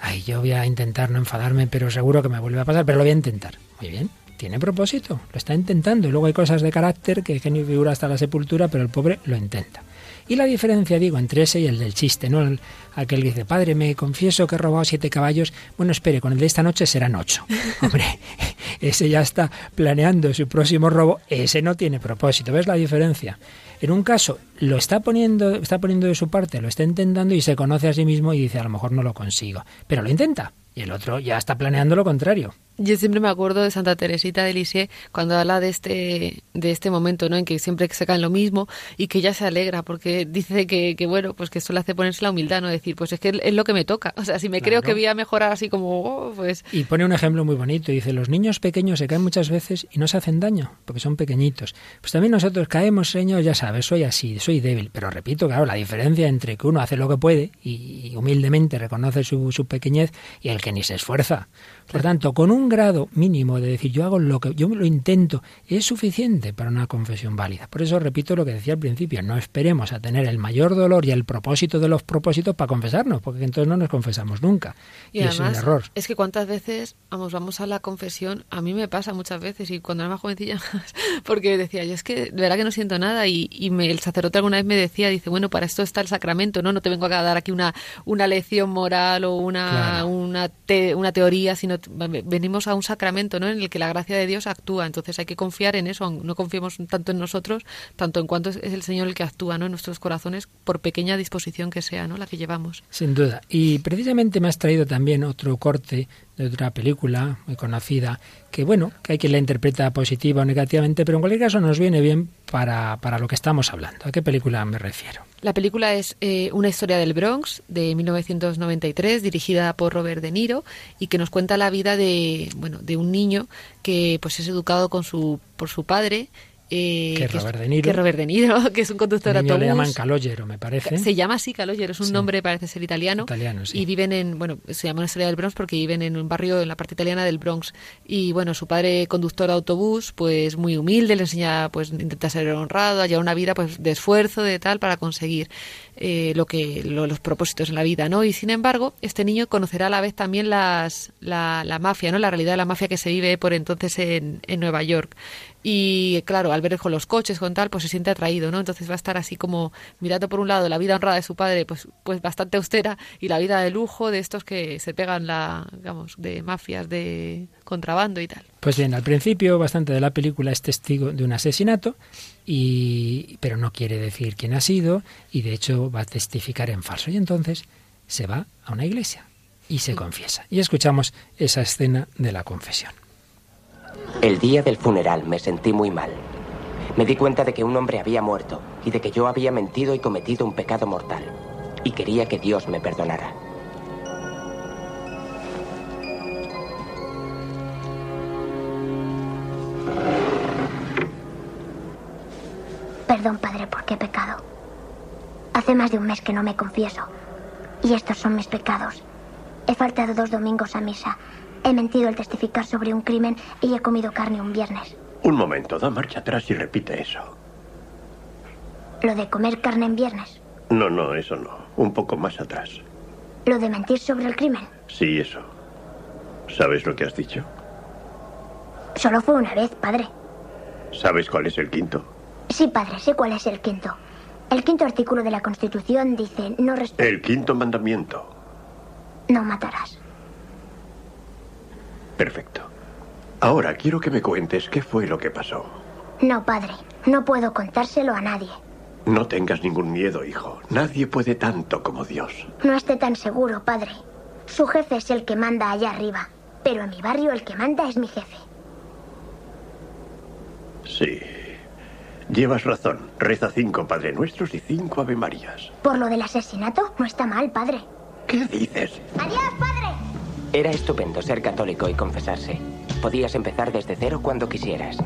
Ay, yo voy a intentar no enfadarme, pero seguro que me vuelve a pasar, pero lo voy a intentar. Muy bien, tiene propósito, lo está intentando. Y luego hay cosas de carácter que genio figura hasta la sepultura, pero el pobre lo intenta. Y la diferencia, digo, entre ese y el del chiste, ¿no? El- aquel que dice, padre, me confieso que he robado siete caballos. Bueno, espere, con el de esta noche serán ocho. [laughs] Hombre, ese ya está planeando su próximo robo, ese no tiene propósito. ¿Ves la diferencia? En un caso, lo está poniendo, está poniendo de su parte, lo está intentando y se conoce a sí mismo y dice, a lo mejor no lo consigo. Pero lo intenta. Y el otro ya está planeando lo contrario. Yo siempre me acuerdo de Santa Teresita de Lisieux cuando habla de este, de este momento, ¿no? En que siempre se cae en lo mismo y que ella se alegra porque dice que, que bueno, pues que eso le hace ponerse la humildad, ¿no? Decir, pues es que es lo que me toca. O sea, si me creo que voy a mejorar así como, oh, pues Y pone un ejemplo muy bonito. Dice, los niños pequeños se caen muchas veces y no se hacen daño, porque son pequeñitos. Pues también nosotros caemos, Señor, ya sabes, soy así, soy débil. Pero repito, claro, la diferencia entre que uno hace lo que puede y humildemente reconoce su, su pequeñez y el que ni se esfuerza. Por tanto, con un grado mínimo de decir yo hago lo que yo lo intento es suficiente para una confesión válida. Por eso repito lo que decía al principio, no esperemos a tener el mayor dolor y el propósito de los propósitos para confesarnos, porque entonces no nos confesamos nunca. Y, es un error. Es que cuántas veces vamos vamos a la confesión, a mí me pasa muchas veces y cuando era más jovencilla [laughs] porque decía, yo es que de verdad que no siento nada y, y me, el sacerdote alguna vez me decía, dice, bueno, para esto está el sacramento, no no te vengo a dar aquí una una lección moral o una una, una teoría, sino venimos a un sacramento ¿no? en el que la gracia de Dios actúa. Entonces hay que confiar en eso, no confiemos tanto en nosotros, tanto en cuanto es el Señor el que actúa ¿no? en nuestros corazones, por pequeña disposición que sea ¿no? la que llevamos. Sin duda. Y precisamente me has traído también otro corte de otra película muy conocida, que bueno, que hay quien la interpreta positiva o negativamente, pero en cualquier caso nos viene bien para, para lo que estamos hablando. ¿A qué película me refiero? La película es eh, Una historia del Bronx de 1993, dirigida por Robert De Niro y que nos cuenta la vida de bueno de un niño que pues es educado con su por su padre eh, que, Robert De Niro. Que Robert De Niro, que es un conductor de autobús. le llaman Calogero, me parece. Se llama así Calogero, es un nombre, parece ser italiano. Italiano, sí. Y viven en, bueno, se llama una historia del Bronx porque viven en un barrio en la parte italiana del Bronx. Y bueno, su padre, conductor de autobús, pues muy humilde, le enseña, pues intenta ser honrado, a llevar una vida pues de esfuerzo, de tal, para conseguir eh, lo que los propósitos en la vida, ¿no? Y sin embargo, este niño conocerá a la vez también las, la, la mafia, ¿no? La realidad de la mafia que se vive por entonces en, en Nueva York y claro, al ver con los coches, con tal, pues se siente atraído, ¿no? Entonces va a estar así como mirando por un lado la vida honrada de su padre, pues, pues bastante austera, y la vida de lujo de estos que se pegan la, digamos, de mafias, de contrabando y tal. Pues bien, al principio bastante de la película es testigo de un asesinato, y, pero no quiere decir quién ha sido, y de hecho va a testificar en falso. Y entonces se va a una iglesia y se confiesa. Y escuchamos esa escena de la confesión. El día del funeral me sentí muy mal. Me di cuenta de que un hombre había muerto y de que yo había mentido y cometido un pecado mortal. Y quería que Dios me perdonara. Perdón, padre, porque he pecado. Hace más de un mes que no me confieso. Y estos son mis pecados. He faltado dos domingos a misa He mentido al testificar sobre un crimen y he comido carne un viernes. Un momento, da marcha atrás y repite eso. ¿Lo de comer carne en viernes? No, no, eso no. Un poco más atrás. ¿Lo de mentir sobre el crimen? Sí, eso. ¿Sabes lo que has dicho? Solo fue una vez, padre. ¿Sabes cuál es el quinto? Sí, padre, sé cuál es el quinto. El quinto artículo de la Constitución dice no El quinto mandamiento. No matarás. Perfecto. Ahora quiero que me cuentes qué fue lo que pasó. No, padre. No puedo contárselo a nadie. No tengas ningún miedo, hijo. Nadie puede tanto como Dios. No esté tan seguro, padre. Su jefe es el que manda allá arriba. Pero en mi barrio el que manda es mi jefe. Sí. Llevas razón. Reza cinco Padre Nuestros y cinco Ave Marías. ¿Por lo del asesinato? No está mal, padre. ¿Qué dices? Adiós, padre. Era estupendo ser católico y confesarse. Podías empezar desde cero cuando quisieras.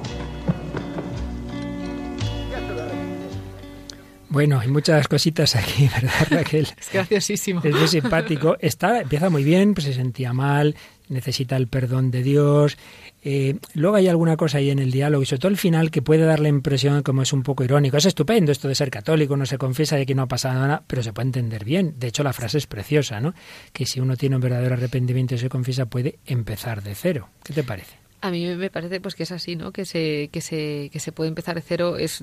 Bueno, hay muchas cositas aquí, [laughs] ¿verdad, Raquel? Es graciosísimo. Es muy simpático. Está, empieza muy bien, pues se sentía mal, necesita el perdón de Dios. Eh, luego hay alguna cosa ahí en el diálogo, y sobre todo el final, que puede dar la impresión como es un poco irónico. Es estupendo esto de ser católico, no se confiesa de que no ha pasado nada, pero se puede entender bien. De hecho, la frase es preciosa, ¿no? Que si uno tiene un verdadero arrepentimiento y se confiesa, puede empezar de cero. ¿Qué te parece? A mí me parece pues que es así, ¿no? Que se que se que se puede empezar de cero es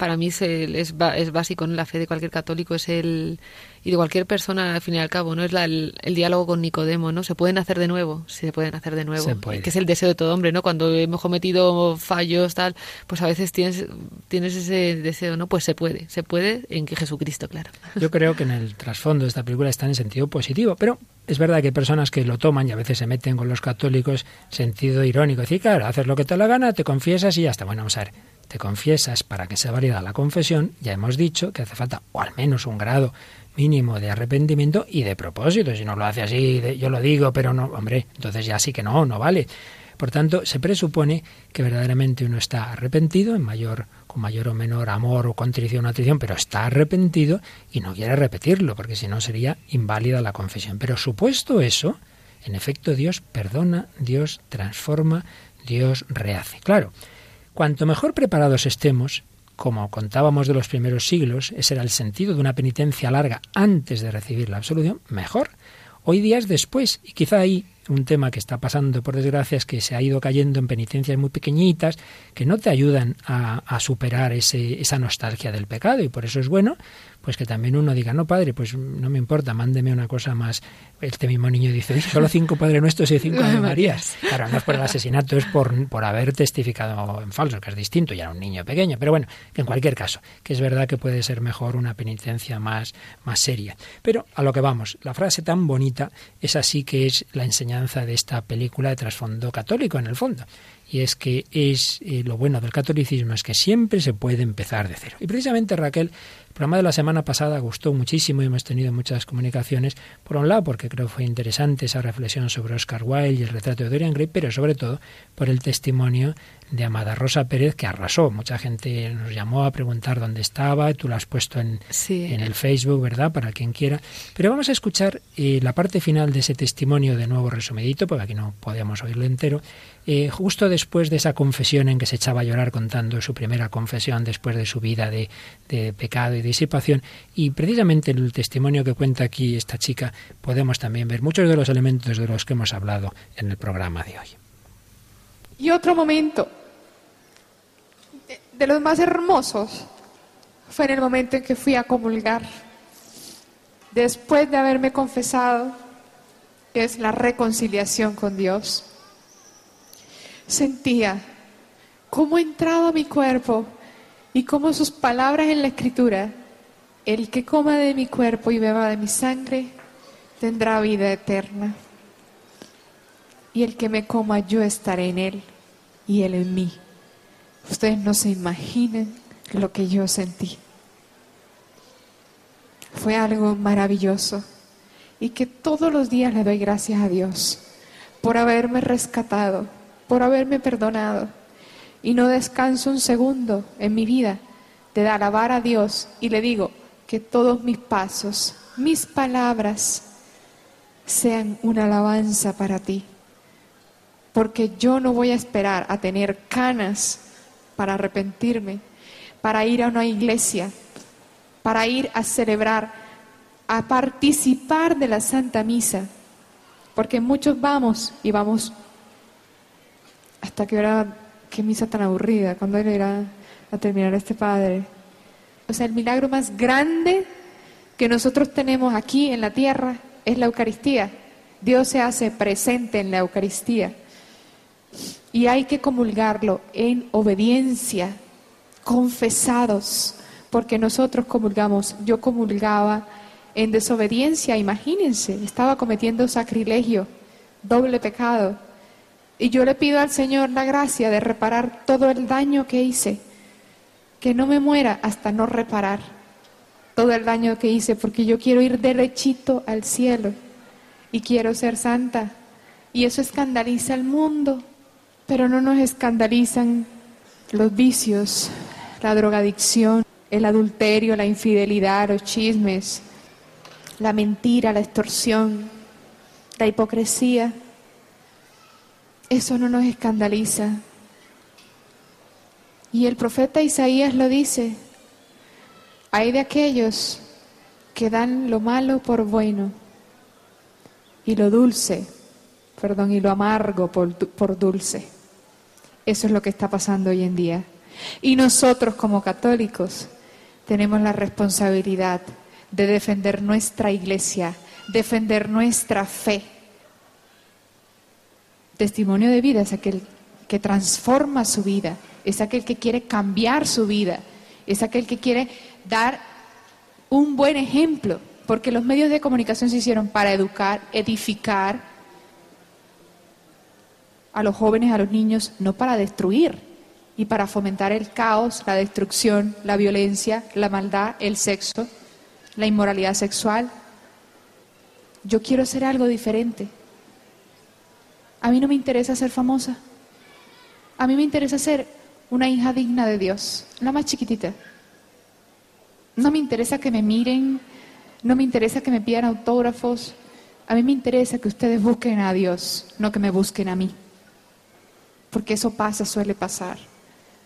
para mí es, es, es básico en la fe de cualquier católico es el y de cualquier persona al fin y al cabo, ¿no? Es el, diálogo con Nicodemo, ¿no? Se pueden hacer de nuevo, se pueden hacer de nuevo. Que es el deseo de todo hombre, ¿no? Cuando hemos cometido fallos, tal, pues a veces tienes, tienes ese deseo, ¿no? Pues se puede, se puede en que Jesucristo, claro. Yo creo que en el trasfondo de esta película está en sentido positivo, pero es verdad que hay personas que lo toman y a veces se meten con los católicos sentido irónico. Decir, claro, haces lo que te la gana, te confiesas y ya está. Bueno, vamos a ver te confiesas para que sea válida la confesión, ya hemos dicho que hace falta o al menos un grado mínimo de arrepentimiento y de propósito. Si no lo hace así, yo lo digo, pero no, hombre, entonces ya sí que no, no vale. Por tanto, se presupone que verdaderamente uno está arrepentido, en mayor, con mayor o menor amor o contrición o atrición, pero está arrepentido y no quiere repetirlo, porque si no sería inválida la confesión. Pero supuesto eso, En efecto, Dios perdona, Dios transforma, Dios rehace. Claro, cuanto mejor preparados estemos, como contábamos de los primeros siglos, ese era el sentido de una penitencia larga antes de recibir la absolución, mejor. Hoy día es después, y quizá ahí un tema que está pasando, por desgracia, es que se ha ido cayendo en penitencias muy pequeñitas que no te ayudan a, superar ese, esa nostalgia del pecado. Y por eso es bueno pues que también uno diga, no, padre, pues no me importa, mándeme una cosa más. Este mismo niño dice, solo cinco Padre Nuestros y cinco Ave [laughs] Marías. Claro, no es por el asesinato, es por, por haber testificado en falso, que es distinto, y era un niño pequeño. Pero bueno, en cualquier caso, que es verdad que puede ser mejor una penitencia más, más seria. Pero a lo que vamos, la frase tan bonita es así que es la enseñanza de esta película de trasfondo católico, en el fondo y es que es eh, lo bueno del catolicismo es que siempre se puede empezar de cero. Y precisamente Raquel el programa de la semana pasada gustó muchísimo y hemos tenido muchas comunicaciones, por un lado porque creo que fue interesante esa reflexión sobre Oscar Wilde y el retrato de Dorian Gray, pero sobre todo por el testimonio de Amada Rosa Pérez que arrasó. Mucha gente nos llamó a preguntar dónde estaba, tú lo has puesto en, en el Facebook, ¿verdad? Para quien quiera. Pero vamos a escuchar eh, la parte final de ese testimonio de nuevo resumidito, porque aquí no podíamos oírlo entero, eh, justo después de esa confesión en que se echaba a llorar contando su primera confesión después de su vida de, de pecado y disipación. Y precisamente el testimonio que cuenta aquí esta chica podemos también ver muchos de los elementos de los que hemos hablado en el programa de hoy. Y otro momento de, los más hermosos fue en el momento en que fui a comulgar. Después de haberme confesado, es la reconciliación con Dios. Sentía cómo entraba mi cuerpo y cómo sus palabras en la escritura, el que coma de mi cuerpo y beba de mi sangre, tendrá vida eterna. Y el que me coma, yo estaré en él y él en mí. Ustedes no se imaginan lo que yo sentí. Fue algo maravilloso y que todos los días le doy gracias a Dios por haberme rescatado, por haberme perdonado y no descanso un segundo en mi vida de alabar a Dios y le digo que todos mis pasos, mis palabras sean una alabanza para ti. Porque yo no voy a esperar a tener canas para arrepentirme, para ir a una iglesia, para ir a celebrar, a participar de la Santa Misa. Porque muchos vamos y vamos hasta que hora qué misa tan aburrida, ¿cuándo irá a terminar este Padre? O sea, el milagro más grande que nosotros tenemos aquí en la tierra es la Eucaristía. Dios se hace presente en la Eucaristía. Y hay que comulgarlo en obediencia, confesados, porque nosotros comulgamos. Yo comulgaba en desobediencia, imagínense, estaba cometiendo sacrilegio, doble pecado. Y yo le pido al Señor la gracia de reparar todo el daño que hice, que no me muera hasta no reparar todo el daño que hice, porque yo quiero ir derechito al cielo y quiero ser santa. Y eso escandaliza al mundo, pero no nos escandalizan los vicios, la drogadicción, el adulterio, la infidelidad, los chismes, la mentira, la extorsión, la hipocresía. Eso no nos escandaliza. Y el profeta Isaías lo dice, hay de aquellos que dan lo malo por bueno y lo dulce, perdón, y lo amargo por, por dulce. Eso es lo que está pasando hoy en día. Y nosotros como católicos tenemos la responsabilidad de defender nuestra iglesia, defender nuestra fe Testimonio de vida es aquel que transforma su vida, es aquel que quiere cambiar su vida, es aquel que quiere dar un buen ejemplo, porque los medios de comunicación se hicieron para educar, edificar a los jóvenes, a los niños, no para destruir y para fomentar el caos, la destrucción, la violencia, la maldad, el sexo, la inmoralidad sexual. Yo quiero hacer algo diferente. A mí no me interesa ser famosa. A mí me interesa ser una hija digna de Dios, la más chiquitita. No me interesa que me miren, no me interesa que me pidan autógrafos, A mí me interesa que ustedes busquen a Dios, no que me busquen a mí. Porque eso pasa, suele pasar.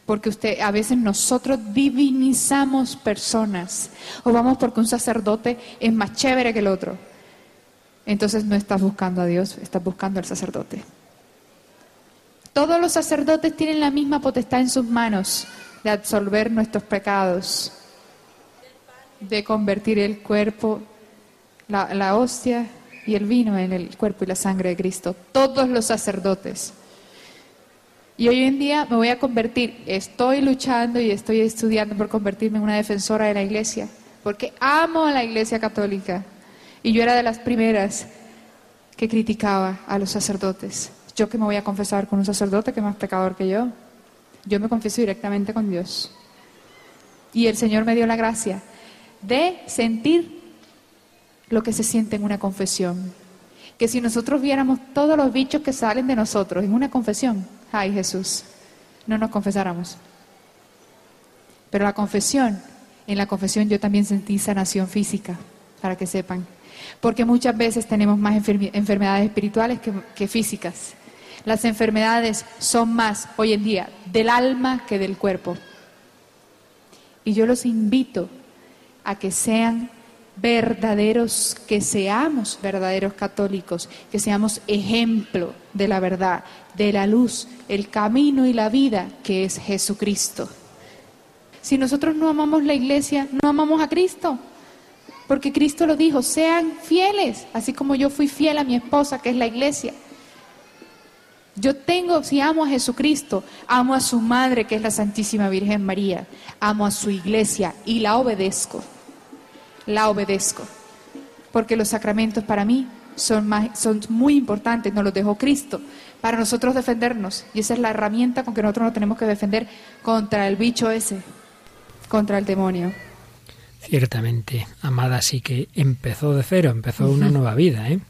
Porque usted, a veces nosotros divinizamos personas. O vamos porque un sacerdote es más chévere que el otro. Entonces no estás buscando a Dios, estás buscando al sacerdote. Todos los sacerdotes tienen la misma potestad en sus manos de absolver nuestros pecados, de convertir el cuerpo, la, la hostia y el vino en el cuerpo y la sangre de Cristo. Todos los sacerdotes. Y hoy en día me voy a convertir, estoy luchando y estoy estudiando por convertirme en una defensora de la iglesia, porque amo a la iglesia católica. Y yo era de las primeras que criticaba a los sacerdotes. Yo que me voy a confesar con un sacerdote que es más pecador que yo. Yo me confieso directamente con Dios. Y el Señor me dio la gracia de sentir lo que se siente en una confesión. Que si nosotros viéramos todos los bichos que salen de nosotros en una confesión, ay Jesús, no nos confesáramos. Pero la confesión, en la confesión yo también sentí sanación física, para que sepan. Porque muchas veces tenemos más enfermedades espirituales que, que físicas. Las enfermedades son más hoy en día del alma que del cuerpo. Y yo los invito a que sean verdaderos, que seamos verdaderos católicos, que seamos ejemplo de la verdad, de la luz, el camino y la vida que es Jesucristo. Si nosotros no amamos la iglesia, no amamos a Cristo. Porque Cristo lo dijo, sean fieles, así como yo fui fiel a mi esposa, que es la iglesia. Yo tengo, si amo a Jesucristo, amo a su madre, que es la Santísima Virgen María, amo a su iglesia y la obedezco la obedezco. Porque los sacramentos para mí son, son muy importantes, nos los dejó Cristo para nosotros defendernos. Y esa es la herramienta con que nosotros nos tenemos que defender contra el bicho ese, contra el demonio. Ciertamente, Amada sí que empezó de cero, empezó una nueva vida, ¿eh?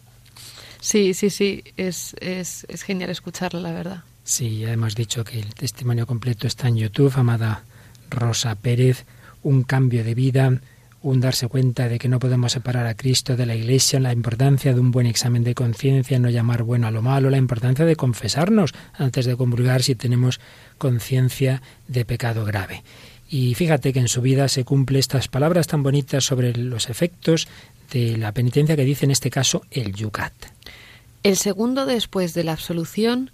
Sí, sí, sí, es, es, es genial escucharla, la verdad. Sí, ya hemos dicho que el testimonio completo está en YouTube, Amada Rosa Pérez, un cambio de vida, un darse cuenta de que no podemos separar a Cristo de la Iglesia, la importancia de un buen examen de conciencia, no llamar bueno a lo malo, la importancia de confesarnos antes de comulgar si tenemos conciencia de pecado grave. Y fíjate que en su vida se cumple estas palabras tan bonitas sobre los efectos de la penitencia que dice en este caso el yucat. El segundo después de la absolución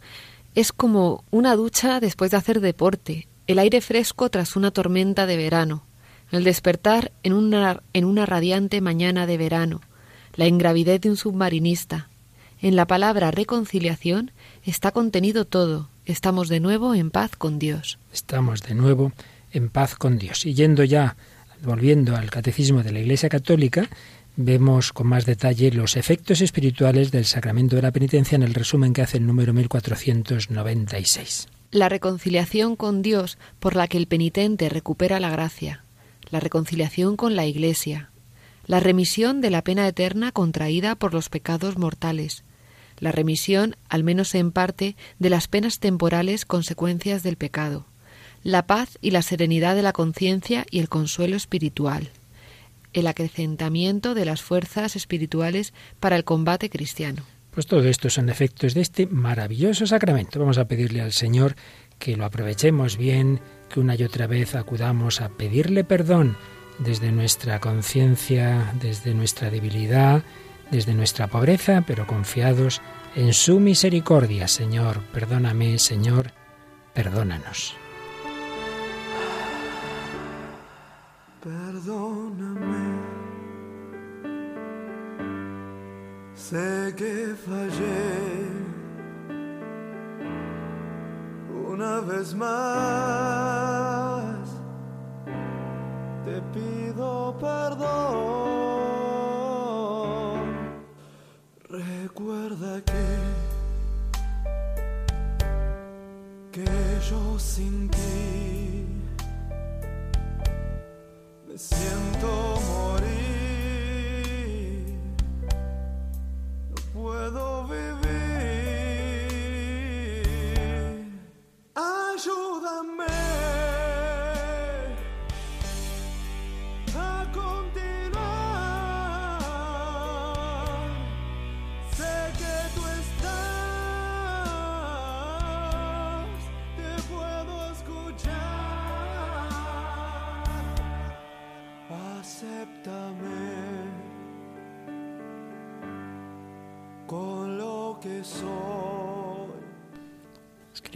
es como una ducha después de hacer deporte, el aire fresco tras una tormenta de verano el despertar en una, en una radiante mañana de verano, la ingravidez de un submarinista. En la palabra reconciliación está contenido todo. Estamos de nuevo en paz con Dios. Estamos de nuevo en paz con Dios. Y yendo ya, volviendo al catecismo de la Iglesia Católica, vemos con más detalle los efectos espirituales del sacramento de la penitencia en el resumen que hace el número 1496. La reconciliación con Dios por la que el penitente recupera la gracia, la reconciliación con la Iglesia, la remisión de la pena eterna contraída por los pecados mortales, la remisión, al menos en parte, de las penas temporales consecuencias del pecado, la paz y la serenidad de la conciencia y el consuelo espiritual, el acrecentamiento de las fuerzas espirituales para el combate cristiano. Pues todo esto son efectos de este maravilloso sacramento. Vamos a pedirle al Señor que lo aprovechemos bien, que una y otra vez acudamos a pedirle perdón desde nuestra conciencia, desde nuestra debilidad, desde nuestra pobreza, pero confiados en su misericordia. Señor, perdóname, Señor, perdónanos. Perdóname. Sé que fallé una vez más.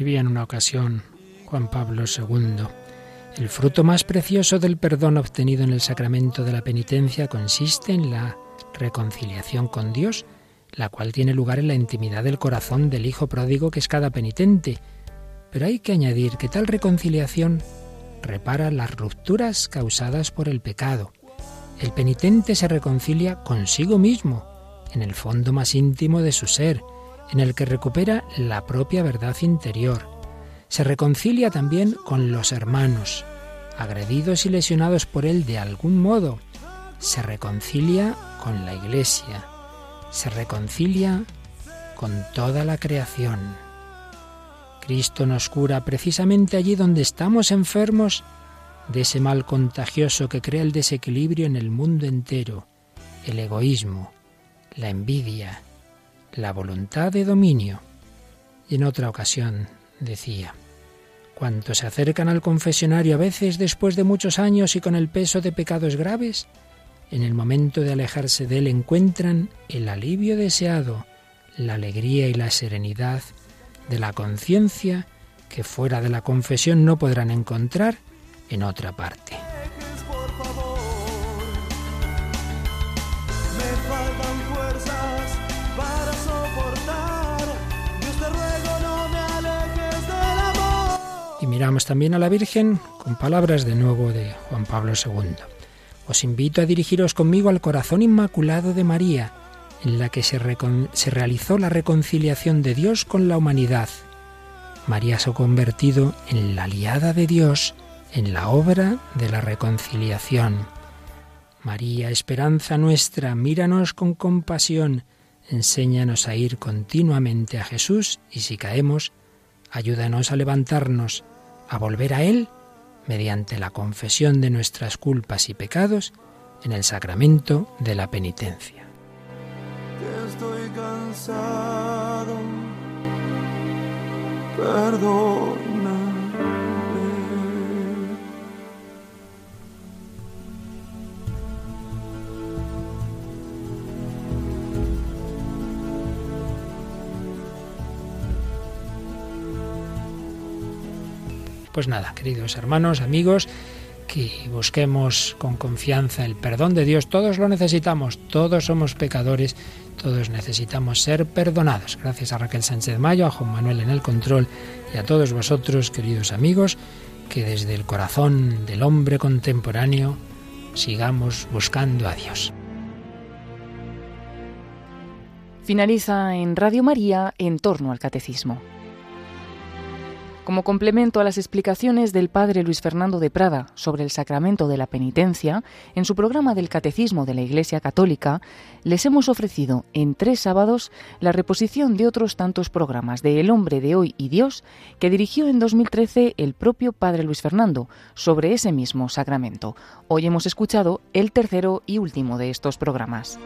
En una ocasión Juan Pablo II. El fruto más precioso del perdón obtenido en el sacramento de la penitencia consiste en la reconciliación con Dios, la cual tiene lugar en la intimidad del corazón del Hijo pródigo que es cada penitente. Pero hay que añadir que tal reconciliación repara las rupturas causadas por el pecado. El penitente se reconcilia consigo mismo, en el fondo más íntimo de su ser, en el que recupera la propia verdad interior se reconcilia también con los hermanos, agredidos y lesionados por él de algún modo. Se reconcilia con la Iglesia, se reconcilia con toda la creación. Cristo nos cura precisamente allí donde estamos enfermos de ese mal contagioso que crea el desequilibrio en el mundo entero, el egoísmo, la envidia, la voluntad de dominio. Y en otra ocasión decía, Cuantos se acercan al confesionario a veces después de muchos años y con el peso de pecados graves, en el momento de alejarse de él encuentran el alivio deseado, la alegría y la serenidad de la conciencia que fuera de la confesión no podrán encontrar en otra parte. Miramos también a la Virgen con palabras de nuevo de Juan Pablo II. Os invito a dirigiros conmigo al corazón inmaculado de María, en la que se, se realizó la reconciliación de Dios con la humanidad. María se ha convertido en la aliada de Dios en la obra de la reconciliación. María, esperanza nuestra, míranos con compasión, enséñanos a ir continuamente a Jesús y si caemos, ayúdanos a levantarnos a volver a Él mediante la confesión de nuestras culpas y pecados en el sacramento de la penitencia. estoy cansado, perdona. Pues nada, queridos hermanos, amigos, que busquemos con confianza el perdón de Dios. Todos lo necesitamos, todos somos pecadores, todos necesitamos ser perdonados. Gracias a Raquel Sánchez Mayo, a Juan Manuel en el control y a todos vosotros, queridos amigos, que desde el corazón del hombre contemporáneo sigamos buscando a Dios. Finaliza en Radio María en torno al catecismo. Como complemento a las explicaciones del padre Luis Fernando de Prada sobre el sacramento de la penitencia, en su programa del Catecismo de la Iglesia Católica, les hemos ofrecido en tres sábados la reposición de otros tantos programas de El hombre de hoy y Dios que dirigió en 2013 el propio padre Luis Fernando sobre ese mismo sacramento. Hoy hemos escuchado el tercero y último de estos programas.